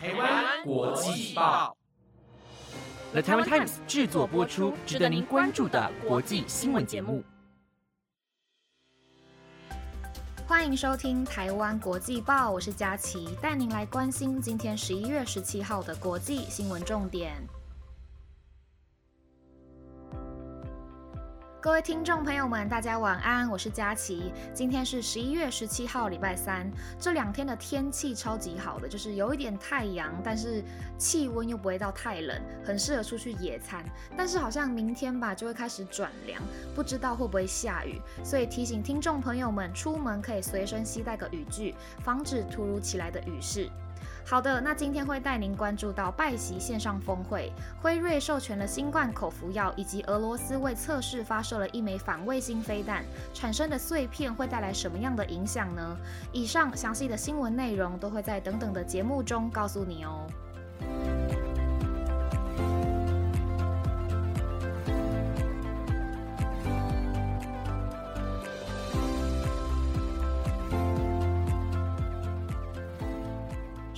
台湾国际报，The Taiwan Times 制作播出，值得您关注的国际新闻节目。欢迎收听台湾国际报，我是佳琪，带您来关心今天十一月十七号的国际新闻重点。各位听众朋友们，大家晚安，我是佳琪。今天是十一月十七号，礼拜三。这两天的天气超级好的，就是有一点太阳，但是气温又不会到太冷，很适合出去野餐。但是好像明天吧，就会开始转凉，不知道会不会下雨。所以提醒听众朋友们，出门可以随身携带个雨具，防止突如其来的雨势。好的，那今天会带您关注到拜席线上峰会，辉瑞授权了新冠口服药，以及俄罗斯为测试发射了一枚反卫星飞弹，产生的碎片会带来什么样的影响呢？以上详细的新闻内容都会在等等的节目中告诉你哦。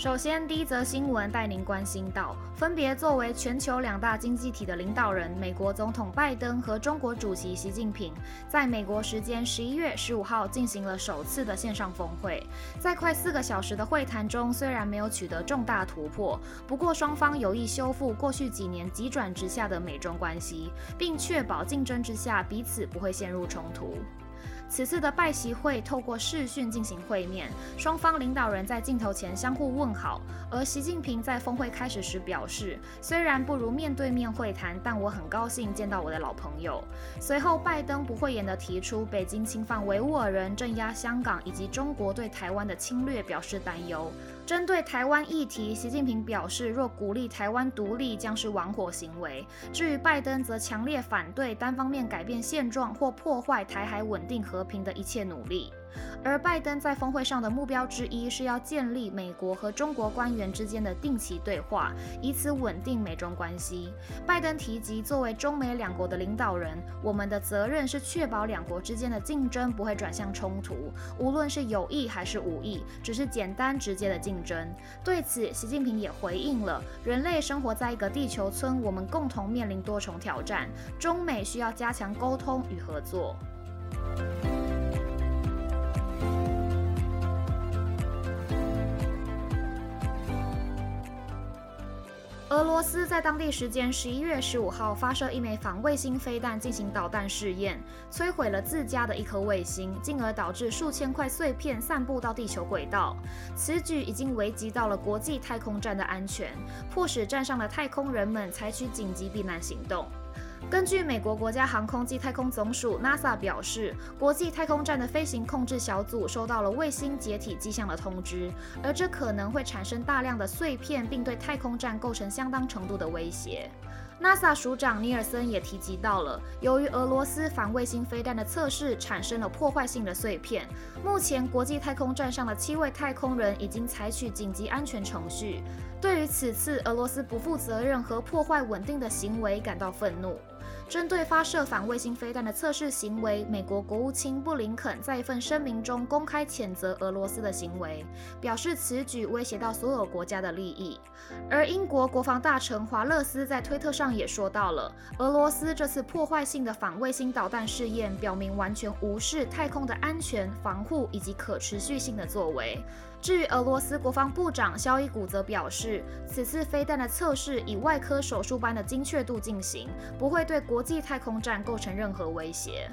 首先，第一则新闻带您关心到，分别作为全球两大经济体的领导人，美国总统拜登和中国主席习近平，在美国时间十一月十五号进行了首次的线上峰会。在快四个小时的会谈中，虽然没有取得重大突破，不过双方有意修复过去几年急转直下的美中关系，并确保竞争之下彼此不会陷入冲突。此次的拜习会透过视讯进行会面，双方领导人在镜头前相互问好。而习近平在峰会开始时表示，虽然不如面对面会谈，但我很高兴见到我的老朋友。随后，拜登不讳言地提出北京侵犯维吾尔人、镇压香港以及中国对台湾的侵略表示担忧。针对台湾议题，习近平表示，若鼓励台湾独立，将是玩火行为。至于拜登，则强烈反对单方面改变现状或破坏台海稳定和平的一切努力。而拜登在峰会上的目标之一是要建立美国和中国官员之间的定期对话，以此稳定美中关系。拜登提及，作为中美两国的领导人，我们的责任是确保两国之间的竞争不会转向冲突，无论是有意还是无意，只是简单直接的竞争。对此，习近平也回应了：人类生活在一个地球村，我们共同面临多重挑战，中美需要加强沟通与合作。俄罗斯在当地时间十一月十五号发射一枚反卫星飞弹进行导弹试验，摧毁了自家的一颗卫星，进而导致数千块碎片散布到地球轨道。此举已经危及到了国际太空站的安全，迫使站上的太空人们采取紧急避难行动。根据美国国家航空暨太空总署 NASA 表示，国际太空站的飞行控制小组收到了卫星解体迹象的通知，而这可能会产生大量的碎片，并对太空站构成相当程度的威胁。NASA 署长尼尔森也提及到了，由于俄罗斯反卫星飞弹的测试产生了破坏性的碎片，目前国际太空站上的七位太空人已经采取紧急安全程序，对于此次俄罗斯不负责任和破坏稳定的行为感到愤怒。针对发射反卫星飞弹的测试行为，美国国务卿布林肯在一份声明中公开谴责俄罗斯的行为，表示此举威胁到所有国家的利益。而英国国防大臣华勒斯在推特上也说到了，俄罗斯这次破坏性的反卫星导弹试验，表明完全无视太空的安全防护以及可持续性的作为。至于俄罗斯国防部长肖伊古则表示，此次飞弹的测试以外科手术般的精确度进行，不会对国际太空站构成任何威胁。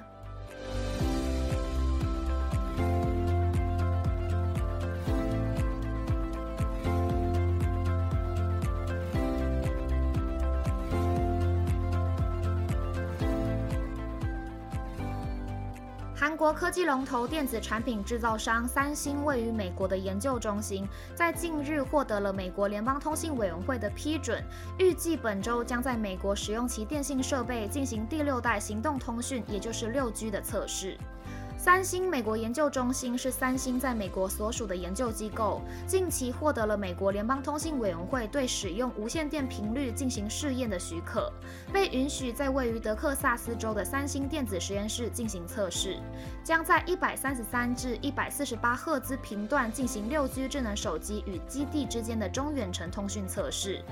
韩国科技龙头电子产品制造商三星位于美国的研究中心，在近日获得了美国联邦通信委员会的批准，预计本周将在美国使用其电信设备进行第六代行动通讯，也就是六 G 的测试。三星美国研究中心是三星在美国所属的研究机构，近期获得了美国联邦通信委员会对使用无线电频率进行试验的许可，被允许在位于德克萨斯州的三星电子实验室进行测试，将在一百三十三至一百四十八赫兹频段进行六 G 智能手机与基地之间的中远程通讯测试。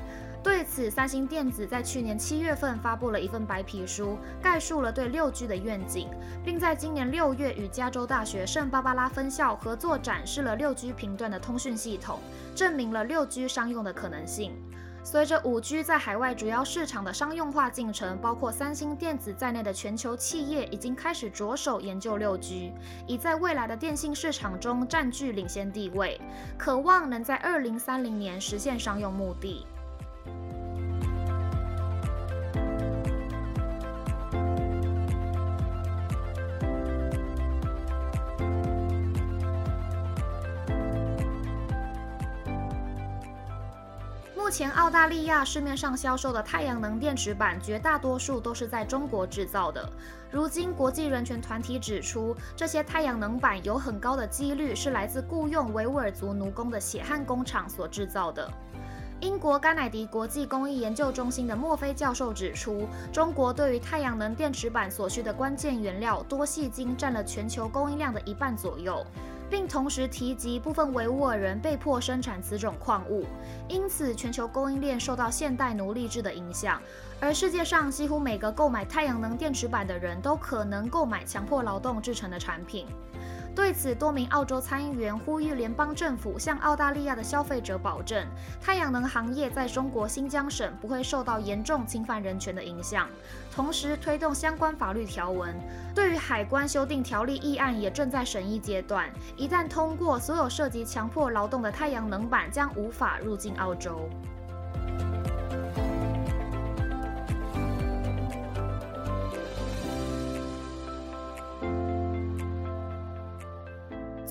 对此，三星电子在去年七月份发布了一份白皮书，概述了对六 G 的愿景，并在今年六月与加州大学圣巴巴拉分校合作展示了六 G 频段的通讯系统，证明了六 G 商用的可能性。随着五 G 在海外主要市场的商用化进程，包括三星电子在内的全球企业已经开始着手研究六 G，已在未来的电信市场中占据领先地位，渴望能在二零三零年实现商用目的。目前，澳大利亚市面上销售的太阳能电池板，绝大多数都是在中国制造的。如今，国际人权团体指出，这些太阳能板有很高的几率是来自雇佣维吾尔族奴工的血汗工厂所制造的。英国甘乃迪国际工艺研究中心的墨菲教授指出，中国对于太阳能电池板所需的关键原料多细晶占了全球供应量的一半左右。并同时提及部分维吾尔人被迫生产此种矿物，因此全球供应链受到现代奴隶制的影响，而世界上几乎每个购买太阳能电池板的人都可能购买强迫劳动制成的产品。对此，多名澳洲参议员呼吁联邦政府向澳大利亚的消费者保证，太阳能行业在中国新疆省不会受到严重侵犯人权的影响，同时推动相关法律条文。对于海关修订条例议案也正在审议阶段，一旦通过，所有涉及强迫劳动的太阳能板将无法入境澳洲。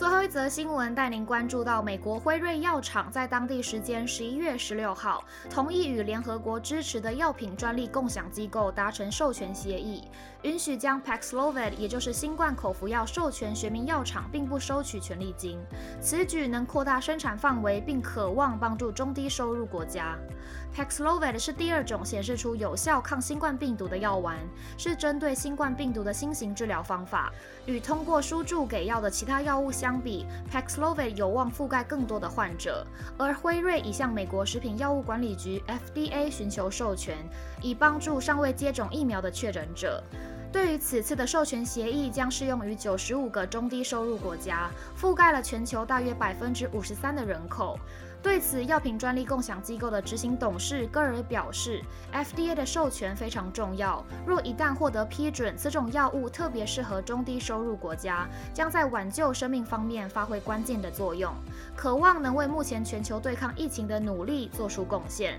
最后一则新闻带您关注到，美国辉瑞药厂在当地时间十一月十六号，同意与联合国支持的药品专利共享机构达成授权协议，允许将 Paxlovid，也就是新冠口服药授权学名药厂，并不收取权利金。此举能扩大生产范围，并渴望帮助中低收入国家。Paxlovid 是第二种显示出有效抗新冠病毒的药丸，是针对新冠病毒的新型治疗方法，与通过输注给药的其他药物相。比，Paxlovid 有望覆盖更多的患者，而辉瑞已向美国食品药物管理局 FDA 寻求授权，以帮助尚未接种疫苗的确诊者。对于此次的授权协议，将适用于九十五个中低收入国家，覆盖了全球大约百分之五十三的人口。对此，药品专利共享机构的执行董事戈尔表示，FDA 的授权非常重要。若一旦获得批准，此种药物特别适合中低收入国家，将在挽救生命方面发挥关键的作用，渴望能为目前全球对抗疫情的努力做出贡献。